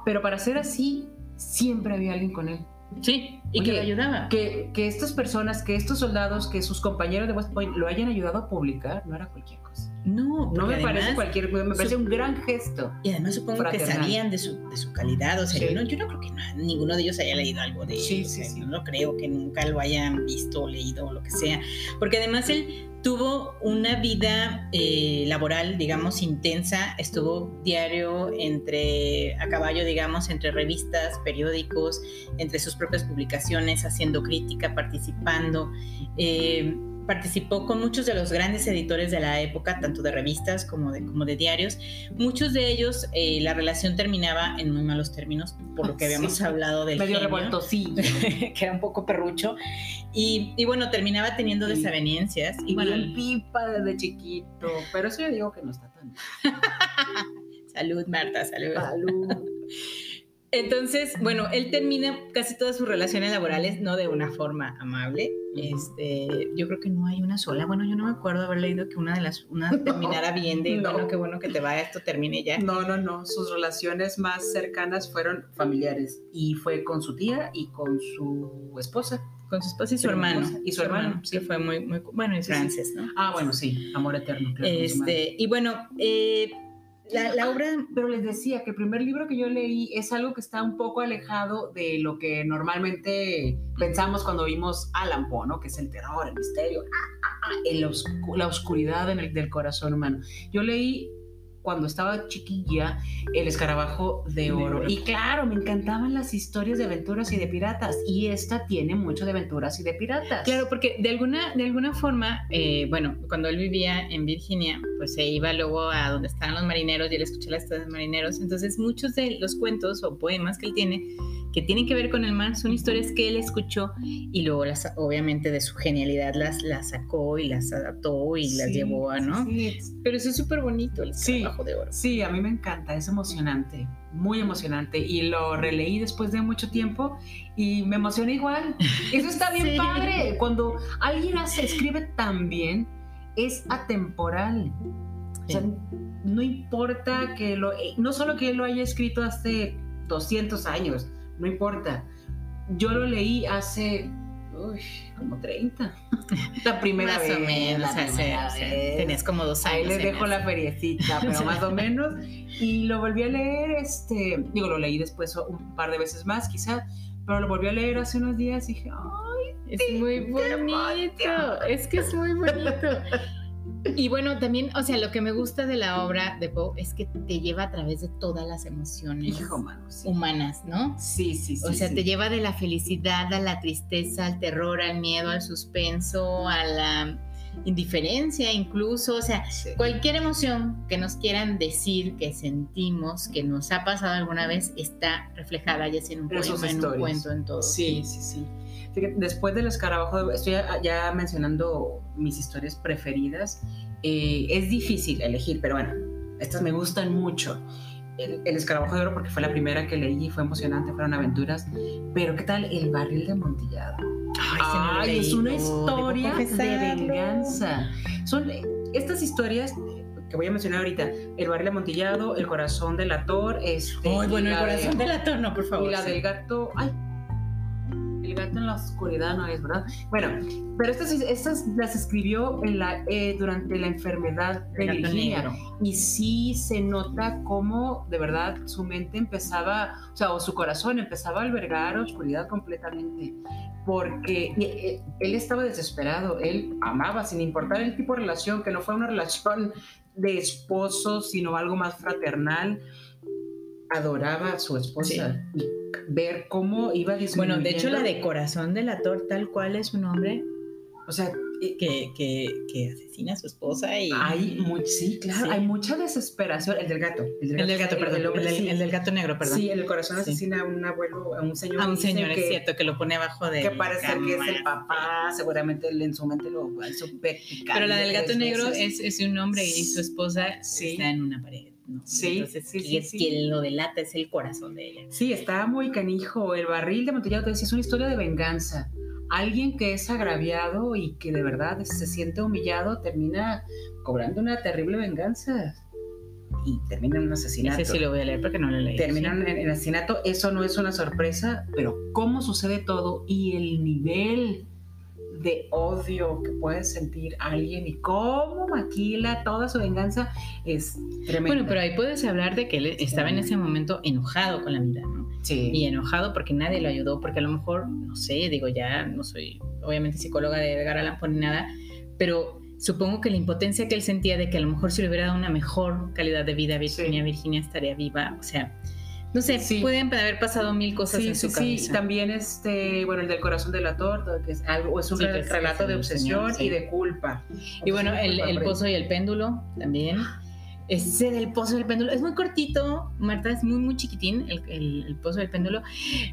B: Pero para ser así, siempre había alguien con él.
A: Sí, y
B: Oye,
A: que le ayudaba.
B: que, que estas personas, que estos soldados, que sus compañeros de West Point lo hayan ayudado a publicar, no era cualquier cosa.
A: No,
B: No me parece
A: además-
B: cualquier me parece un gran gesto.
A: Y además supongo
B: fraternal.
A: que sabían de su, de su calidad. O sea,
B: Sí.
A: yo, no, yo no creo que no- ninguno de ellos haya leído algo de él.
B: Sí,
A: o
B: sí,
A: sea,
B: sí.
A: No creo que nunca lo hayan visto o leído o lo que sea. Porque además él tuvo una vida eh, laboral, digamos, intensa. Estuvo diario entre, a caballo, digamos, entre revistas, periódicos, entre sus propias publicaciones, haciendo crítica, participando. Eh, participó con muchos de los grandes editores de la época, tanto de revistas como de, como de diarios. Muchos de ellos, eh, la relación terminaba en muy malos términos, por lo que habíamos
B: Sí.
A: hablado del
B: Medio
A: genio,
B: revoltosillo.
A: que era un poco perrucho. Y, y bueno, terminaba teniendo
B: Sí.
A: desavenencias. Y
B: Y
A: bueno,
B: bien pipa desde chiquito. Pero eso yo digo que no está tan.
A: salud, Marta, salud.
B: Salud.
A: Entonces, bueno, él termina casi todas sus relaciones laborales no de una forma amable. Este, yo creo que no hay una sola. Bueno, yo no me acuerdo haber leído que una de las una terminara bien de
B: No.
A: bueno, qué bueno que te va, esto termine ya.
B: No, no, no. Sus relaciones más cercanas fueron familiares. Y fue con su tía y con su esposa.
A: Con su esposa y su
B: Pero
A: hermano.
B: y su hermano,
A: que fue muy, muy bueno, y
B: Sí, sí.
A: Frances, ¿no?
B: Ah, bueno, sí. Amor eterno, claro.
A: Este, y bueno, eh, la, la obra
B: Pero les decía que el primer libro que yo leí es algo que está un poco alejado de lo que normalmente pensamos cuando vimos Alan Poe, ¿no? Que es el terror, el misterio, ah, ah, ah, el oscu- la oscuridad en el, del corazón humano. Yo leí cuando estaba chiquilla El escarabajo de oro. Y claro, me encantaban las historias de aventuras y de piratas. Y esta tiene mucho de aventuras y de piratas.
A: Claro, porque de alguna, de alguna forma, eh, bueno, cuando él vivía en Virginia, pues se iba luego a donde estaban los marineros y él escuchaba las historias de marineros. Entonces, muchos de los cuentos o poemas que él tiene que tienen que ver con el mar, son historias que él escuchó y luego las, obviamente de su genialidad las, las sacó y las adaptó y las llevó a, ¿no? Sí, Pero eso es súper bonito, el trabajo de oro.
B: Sí, a mí me encanta, es emocionante, muy emocionante y lo releí después de mucho tiempo y me emociona igual. Eso está bien padre, cuando alguien hace, escribe tan bien, es atemporal. O sea, no importa que lo, eh, no solo que él lo haya escrito hace 200 años, no importa. Yo lo leí hace uy, como 30. La primera
A: más
B: vez.
A: o menos, tenías como dos años.
B: Ahí les dejo la feriecita, pero más o menos. Y lo volví a leer, este, digo, lo leí después un par de veces más, quizá, pero lo volví a leer hace unos días y dije, ay,
A: es muy bonito. Es que es muy bonito. Y bueno, también, o sea, lo que me gusta de la obra de Poe es que te lleva a través de todas las emociones humanas, ¿no?
B: Sí, sí, sí.
A: O sea, te lleva de la felicidad a la tristeza, al terror, al miedo, al suspenso, a la indiferencia incluso, o sea, cualquier emoción que nos quieran decir que sentimos, que nos ha pasado alguna vez, está reflejada ya sea en un poema, en un cuento, en todo.
B: Sí, sí, sí. Después del escarabajo, estoy ya, mencionando mis historias preferidas. Eh, es difícil elegir, pero bueno, estas me gustan mucho. El, escarabajo de oro porque fue la primera que leí, fue emocionante, fueron aventuras. Pero ¿qué tal el barril de Montillado? Ay, es una historia de, venganza. Son estas historias que voy a mencionar ahorita, el barril amontillado, el corazón del ator, este,
A: Ay, bueno, el corazón del ator, no, por favor.
B: Y la del gato, ay, el gato en la oscuridad no es, ¿verdad? Bueno, pero estas, estas las escribió en la, eh, durante la enfermedad de Virginia. Y sí se nota cómo de verdad su mente empezaba, o sea, o su corazón empezaba a albergar oscuridad completamente. Porque eh, él estaba desesperado, él amaba, sin importar el tipo de relación, que no fue una relación de esposo, sino algo más fraternal adoraba a su esposa y ver cómo iba
A: disminuyendo. Bueno, de hecho la de Corazón de la tal cual es su nombre, o sea, que, que, que asesina a su esposa y...
B: Hay, sí, claro, hay mucha desesperación. El del gato.
A: El del gato, perdón. El, del, gato negro, perdón.
B: Sí, el corazón asesina a un abuelo, a un señor.
A: A un señor, es cierto, que lo pone abajo de...
B: Que parece que es el papá, seguramente en su mente lo hizo
A: Pero la del gato negro es, es, un hombre y su esposa está en una pared. Sí, Entonces, sí, sí, quien lo delata es el corazón de ella.
B: Sí, está muy canijo. El barril de Montellado te decía, es una historia de venganza. Alguien que es agraviado y que de verdad se siente humillado termina cobrando una terrible venganza y termina en un asesinato.
A: Ese sí lo voy a leer porque no lo leí.
B: Termina en, en asesinato, eso no es una sorpresa, pero cómo sucede todo y el nivel de odio que puede sentir alguien y cómo maquila toda su venganza es tremendo.
A: Bueno, pero ahí puedes hablar de que él estaba en ese momento enojado con la vida, ¿no?
B: Sí.
A: Y enojado porque nadie lo ayudó, porque a lo mejor, no sé, digo, ya no soy obviamente psicóloga de Edgar Allan Poe ni nada, pero supongo que la impotencia que él sentía de que a lo mejor si le hubiera dado una mejor calidad de vida a Virginia, Virginia estaría viva, o sea, no sé, pueden haber pasado mil cosas en su cabeza.
B: Sí, también este, bueno, el del corazón de la torta, que es algo, es un relato de obsesión y de culpa.
A: Y bueno, el, el pozo y el péndulo también. Ese del pozo del péndulo es muy cortito, Marta, es muy, muy chiquitín el, el, pozo del péndulo,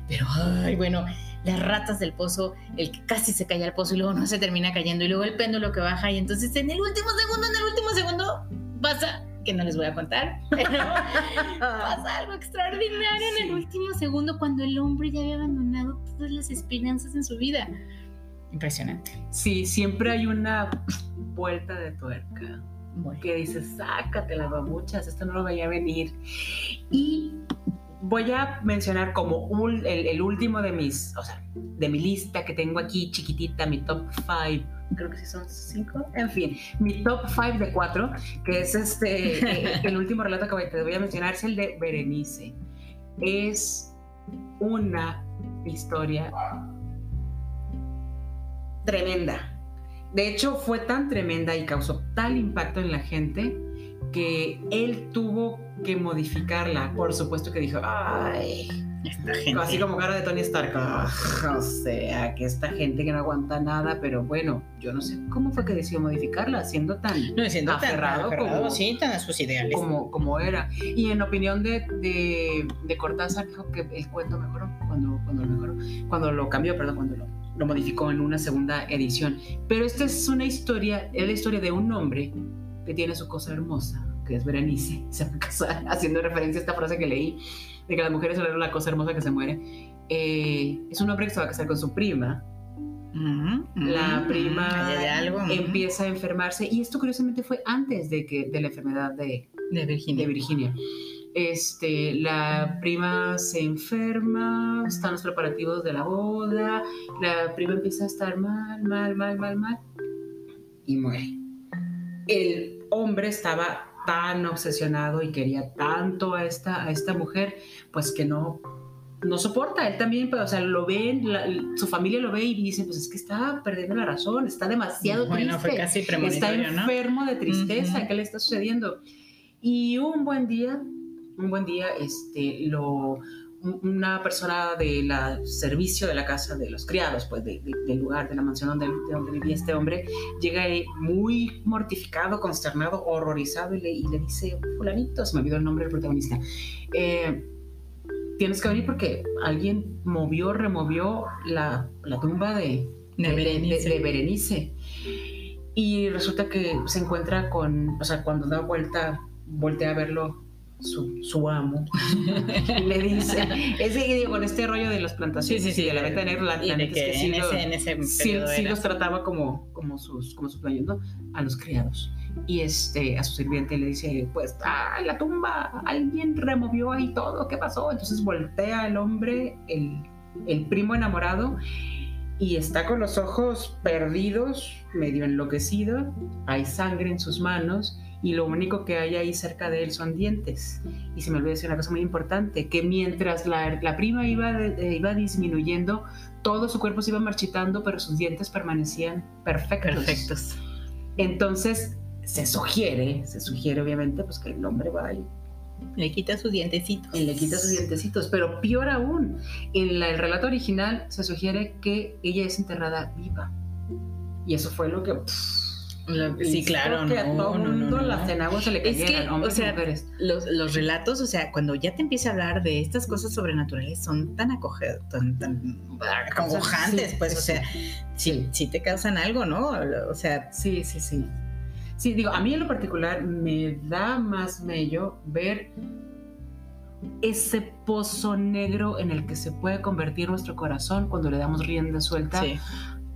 A: pero ay, bueno, las ratas del pozo, el que casi se cae al pozo y luego no se termina cayendo, y luego el péndulo que baja, y entonces en el último segundo, en el último segundo, pasa que no les voy a contar, pero pasa algo extraordinario en el último segundo cuando el hombre ya había abandonado todas las esperanzas en su vida. Impresionante.
B: Sí, siempre hay una vuelta de tuerca. Que dices, sácate las babuchas, esto no lo veía venir. Y voy a mencionar como el, último de mis, o sea, de mi lista que tengo aquí chiquitita, mi top 5 creo que sí son cinco, en fin, mi top five de cuatro, que es este, eh, el último relato que te voy a mencionar, es el de Berenice. Es una historia tremenda. De hecho, fue tan tremenda y causó tal impacto en la gente que él tuvo que modificarla. Por supuesto que dijo, ay,
A: Esta gente.
B: Así como cara de Tony Stark. Ah, O sea, que esta gente que no aguanta nada, pero bueno, yo no sé cómo fue que decidió modificarla, siendo tan
A: No, siendo tan
B: aferrado
A: aferrado,
B: como-
A: sí, tan a sus ideales.
B: como, como era. Y en opinión de, de, de Cortázar, dijo que el cuento mejoró cuando, cuando lo mejoró, cuando lo cambió, perdón, cuando lo, lo modificó en una segunda edición. Pero esta es una historia, es la historia de un hombre que tiene su cosa hermosa, que es Berenice, se va a casar, haciendo referencia a esta frase que leí, de que las mujeres son la cosa hermosa que se muere. Eh, es un hombre que se va a casar con su prima,
A: Mm, mm,
B: la
A: mm,
B: prima
A: algo mm,
B: empieza a enfermarse y esto curiosamente fue antes de que de la enfermedad de,
A: de Virginia.
B: de Virginia. Este, la prima se enferma, están los preparativos de la boda, la prima empieza a estar mal, mal, mal, mal, mal y muere. El hombre estaba tan obsesionado y quería tanto a esta, a esta mujer, pues que no, no soporta. Él también, pues, o sea, lo ven, la- su familia lo ve y dice, pues es que está perdiendo la razón, está demasiado
A: bueno, fue
B: triste.
A: casi
B: Está enfermo de tristeza. ¿qué le está sucediendo? Y un buen día, un buen día, este, lo, una persona del servicio de la casa de los criados, pues de- de- del lugar, de la mansión donde, de donde vivía este hombre, llega ahí muy mortificado, consternado, horrorizado y le, y le dice, fulanito, se me olvidó el nombre del protagonista, eh, tienes que venir porque alguien movió, removió la, la tumba de,
A: De
B: de- de-
A: Berenice.
B: de Berenice. Y resulta que se encuentra con, o sea, cuando da vuelta, voltea a verlo su, su amo. y le dice, ese digo, con este rollo de las plantaciones
A: Sí, sí, sí.
B: y de la venta de la, la neta
A: que
B: es que sí,
A: en,
B: lo-
A: ese, en ese
B: sí,
A: periodo
B: sí
A: era.
B: los trataba como, como sus, como sus dueños, ¿no? A los criados. Y este, a su sirviente le dice, pues, ¡ay, la tumba! Alguien removió ahí todo, ¿qué pasó? Entonces voltea el hombre, el, el primo enamorado, y está con los ojos perdidos, medio enloquecido, hay sangre en sus manos, y lo único que hay ahí cerca de él son dientes. Y se me olvidó decir una cosa muy importante, que mientras la, la prima iba, de- iba disminuyendo, todo su cuerpo se iba marchitando, pero sus dientes permanecían perfectos.
A: Perfectos.
B: Entonces se sugiere, se sugiere obviamente, pues que el hombre va y,
A: Le quita sus dientecitos.
B: y le quita sus dientecitos, pero peor aún, en la- el relato original se sugiere que ella es enterrada viva. Y eso fue lo que... pff,
A: Sí, claro,
B: que a
A: no,
B: todo
A: no, no,
B: mundo
A: no.
B: las enaguas se le
A: Es que,
B: hombres
A: o sea,
B: mujeres.
A: Los, los relatos, o sea, cuando ya te empieza a hablar de estas cosas sobrenaturales, son tan acogidos, tan, tan acongojantes,
B: Sí,
A: pues, o sea, sí, sí te causan algo, ¿no? O sea,
B: Sí, sí, sí. Sí, digo, a mí en lo particular me da más mello ver ese pozo negro en el que se puede convertir nuestro corazón cuando le damos rienda suelta
A: sí.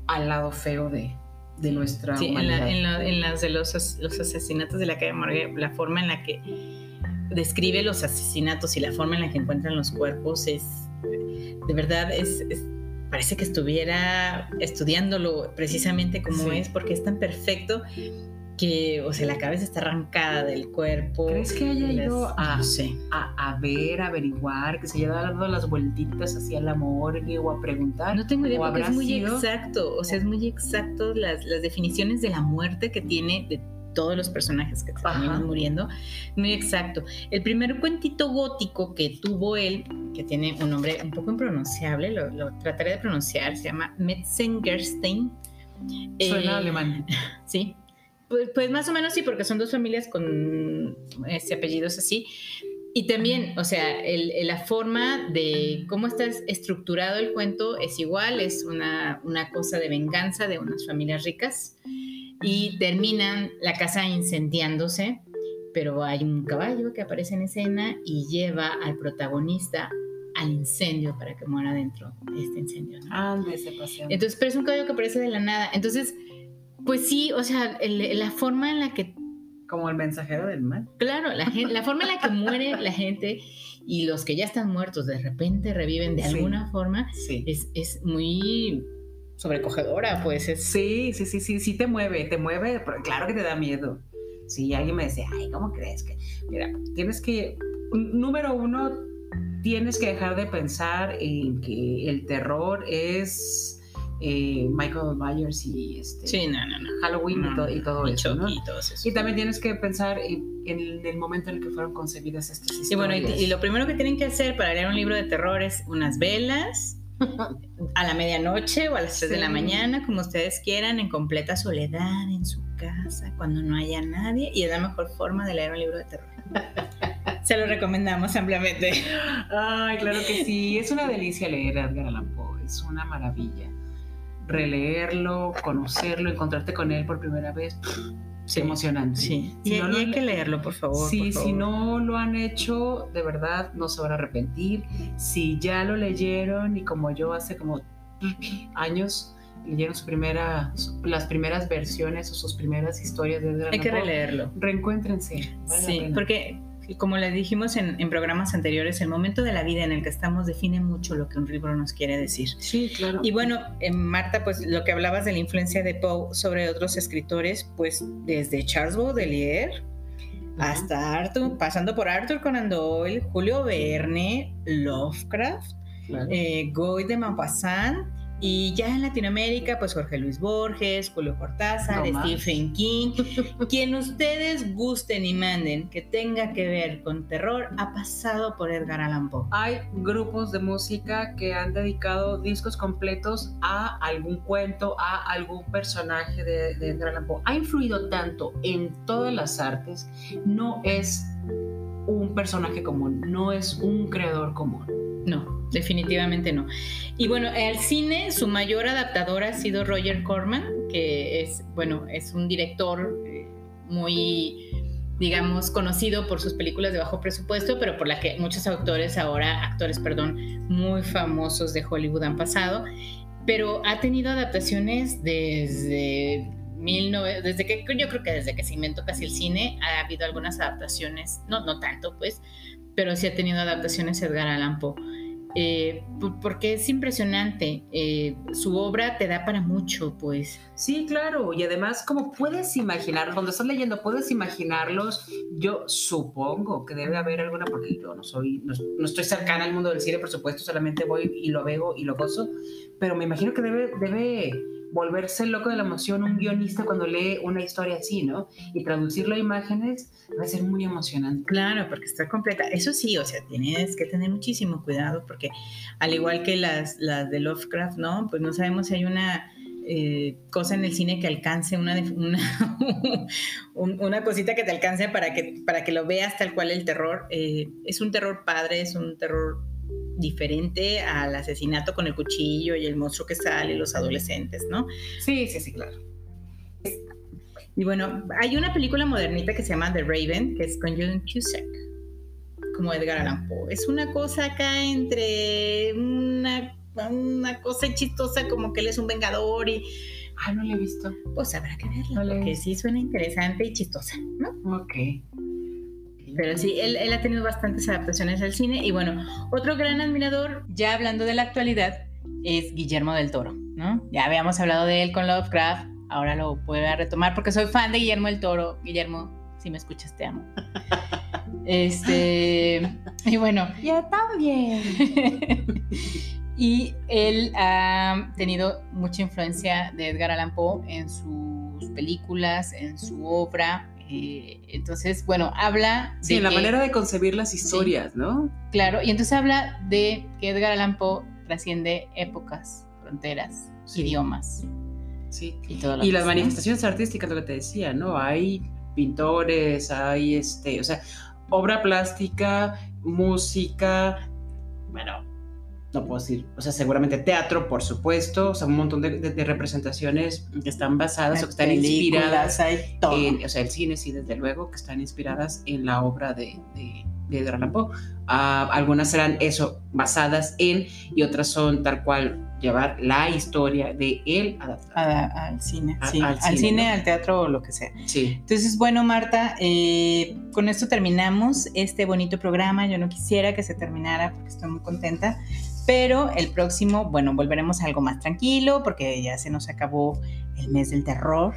B: al lado feo de, de nuestra
A: Sí, en,
B: humanidad.
A: la- en la- en las de los, los asesinatos de la calle Morgue, la forma en la que describe los asesinatos y la forma en la que encuentran los cuerpos es, de verdad, es, es- parece que estuviera estudiándolo precisamente como
B: Sí.
A: es, porque es tan perfecto que, o sea, la cabeza está arrancada del cuerpo.
B: ¿Crees que haya
A: las-
B: ido a,
A: no sé.
B: a, a ver, a averiguar, que se haya dado las vueltitas hacia la morgue o a preguntar?
A: No tengo idea
B: ¿O
A: porque es muy
B: sido?
A: exacto, o sea, es muy exacto las, las definiciones de la muerte que tiene de todos los personajes que terminan muriendo, muy exacto. El primer cuentito gótico que tuvo él, que tiene un nombre un poco impronunciable, lo, lo trataré de pronunciar, se llama Metzengerstein.
B: Suena
A: Eh,
B: alemán.
A: Sí. Pues, pues más o menos sí, porque son dos familias con este apellidos así. Y también, o sea, el- el- la forma de cómo está estructurado el cuento es igual, es una, una cosa de venganza de unas familias ricas y terminan la casa incendiándose, pero hay un caballo que aparece en escena y lleva al protagonista al incendio para que muera dentro de este incendio. ¿no?
B: Se pasó.
A: Entonces, pero es un caballo que aparece de la nada. Entonces, pues sí, o sea, el- la forma en la que,
B: Como el mensajero del mal.
A: claro, la, gen- la forma en la que muere la gente y los que ya están muertos de repente reviven de
B: Sí.
A: alguna forma,
B: Sí.
A: es, es muy sobrecogedora, pues es...
B: Sí, sí, sí, sí, sí te mueve, te mueve, pero claro que te da miedo. Si alguien me dice, ay, ¿cómo crees que? Mira, tienes que, número uno, tienes que dejar de pensar en que el terror es eh, Michael Myers y este,
A: Sí, no, no, no.
B: Halloween y,
A: No,
B: to- y todo
A: Y
B: eso,
A: y todos esos.
B: Y también tienes que pensar en, en el momento en el que fueron concebidas estas historias.
A: Y bueno, y, lo primero que tienen que hacer para leer un libro de terror es unas velas a la medianoche o a las 3 de la mañana, como ustedes quieran, en completa soledad en su casa, cuando no haya nadie, y es la mejor forma de leer un libro de terror. Se lo recomendamos ampliamente.
B: Ay, claro que sí. Es una delicia leer a Edgar Allan Poe. Es una maravilla. Releerlo, conocerlo, encontrarte con él por primera vez. Es emocionante.
A: Sí,
B: Si
A: y,
B: no
A: y hay que leerlo, por favor.
B: Sí,
A: por
B: si
A: favor.
B: no lo han hecho, de verdad no se van a arrepentir. Si ya lo leyeron y como yo hace como años leyeron su primera, las primeras versiones o sus primeras historias de
A: Hay que releerlo.
B: reencuéntrense. vale
A: Sí, porque como le dijimos en, en programas anteriores, el momento de la vida en el que estamos define mucho lo que un libro nos quiere decir.
B: Sí, claro.
A: Y bueno, eh, Marta, pues lo que hablabas de la influencia de Poe sobre otros escritores, pues desde Charles Baudelaire
B: Ajá.
A: hasta Arthur, pasando por Arthur Conan Doyle, Julio Verne, Lovecraft,
B: Claro.
A: eh, Guy de Maupassant y ya en Latinoamérica, pues Jorge Luis Borges, Julio Cortázar,
B: No.
A: Stephen King, quien ustedes gusten y manden que tenga que ver con terror, ha pasado por Edgar Allan Poe.
B: Hay grupos de música que han dedicado discos completos a algún cuento, a algún personaje de, de Edgar Allan Poe. Ha influido tanto en todas las artes, no es un personaje común, no es un creador común.
A: No, definitivamente no. Y bueno, al cine su mayor adaptador ha sido Roger Corman, que es, bueno, es un director eh, muy, digamos, conocido por sus películas de bajo presupuesto, pero por la que muchos autores ahora, actores, perdón, muy famosos de Hollywood han pasado. Pero ha tenido adaptaciones desde 19, desde que yo creo que desde que se inventó casi el cine ha habido algunas adaptaciones, no, no tanto, pues, pero sí ha tenido adaptaciones Edgar Allan Poe. Eh, porque es impresionante, eh, su obra te da para mucho, pues.
B: Sí, claro, y además como puedes imaginar, cuando estás leyendo puedes imaginarlos, yo supongo que debe haber alguna, porque yo no soy, no, no estoy cercana al mundo del cine, por supuesto, solamente voy y lo veo y lo gozo, pero me imagino que debe, debe volverse loco de la emoción un guionista cuando lee una historia así, ¿no? Y traducirlo a imágenes va a ser muy emocionante.
A: Claro, porque está completa. Eso sí, o sea, tienes que tener muchísimo cuidado porque al igual que las, las de Lovecraft, ¿no? Pues no sabemos si hay una eh, cosa en el cine que alcance una, una, un- una cosita que te alcance para que, para que lo veas tal cual el terror. Eh, es un terror padre, es un terror diferente al asesinato con el cuchillo y el monstruo que sale los adolescentes, ¿no?
B: Sí, sí, sí, claro.
A: Y bueno, hay una película modernita que se llama The Raven, que es con John Cusack, como Edgar Allan Poe. Es una cosa acá entre una, una cosa chistosa como que él es un vengador y
B: Ah, no lo he visto.
A: pues habrá que verla,
B: No la
A: porque sí suena interesante y chistosa, ¿no?
B: Ok.
A: Pero sí, él, él ha tenido bastantes adaptaciones al cine y bueno, otro gran admirador, ya hablando de la actualidad, es Guillermo del Toro, ¿no? Ya habíamos hablado de él con Lovecraft, ahora lo voy a retomar porque soy fan de Guillermo del Toro. Guillermo, si me escuchas, te amo. Este, y bueno,
B: Yo también.
A: y él ha tenido mucha influencia de Edgar Allan Poe en sus películas, en su obra. Eh, entonces, bueno, habla de
B: Sí, en la
A: que-
B: manera de concebir las historias, ¿no?
A: Claro, y entonces habla de que Edgar Allan Poe trasciende épocas, fronteras,
B: Sí.
A: idiomas
B: Sí.
A: y todo lo
B: Y las manifestaciones artísticas, lo que te decía, ¿no? Hay pintores, hay este, o sea, obra plástica, música, bueno, no puedo decir, o sea, seguramente teatro, por supuesto, o sea, un montón de, de- de representaciones que están basadas o que están inspiradas
A: hay todo.
B: en, o sea, el cine sí, desde luego, que están inspiradas en la obra de, de, de Edgar. Ah, algunas serán eso, basadas en, y otras son tal cual llevar la historia de él adaptada.
A: A- al cine,
B: A-
A: sí,
B: al
A: al,
B: cine,
A: cine,
B: ¿no?
A: al teatro o lo que sea.
B: Sí.
A: Entonces, bueno, Marta, eh, con esto terminamos este bonito programa. Yo no quisiera que se terminara porque estoy muy contenta, pero el próximo, bueno, volveremos a algo más tranquilo porque ya se nos acabó el mes del terror.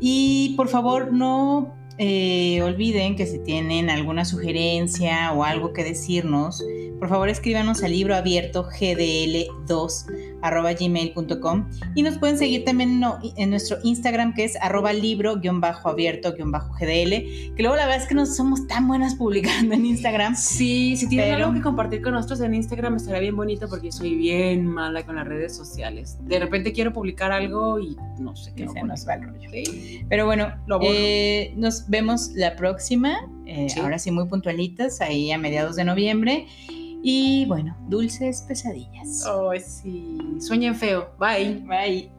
A: Y por favor, no eh, olviden que si tienen alguna sugerencia o algo que decirnos, por favor escríbanos al libro abierto GDL2 arroba gmail.com y nos pueden seguir también en nuestro Instagram que es arroba libro-abierto-gdl, que luego la verdad es que no somos tan buenas publicando en Instagram.
B: Sí, si tienen algo que compartir con nosotros en Instagram estaría bien bonito porque soy bien mala con las redes sociales. De repente quiero publicar algo y no sé qué.
A: Se nos va el rollo. Pero bueno, eh, nos vemos la próxima, eh, ahora sí muy puntualitas, ahí a mediados de noviembre. Y bueno, dulces pesadillas.
B: Oh, sí. Sueñen feo. Bye.
A: Bye.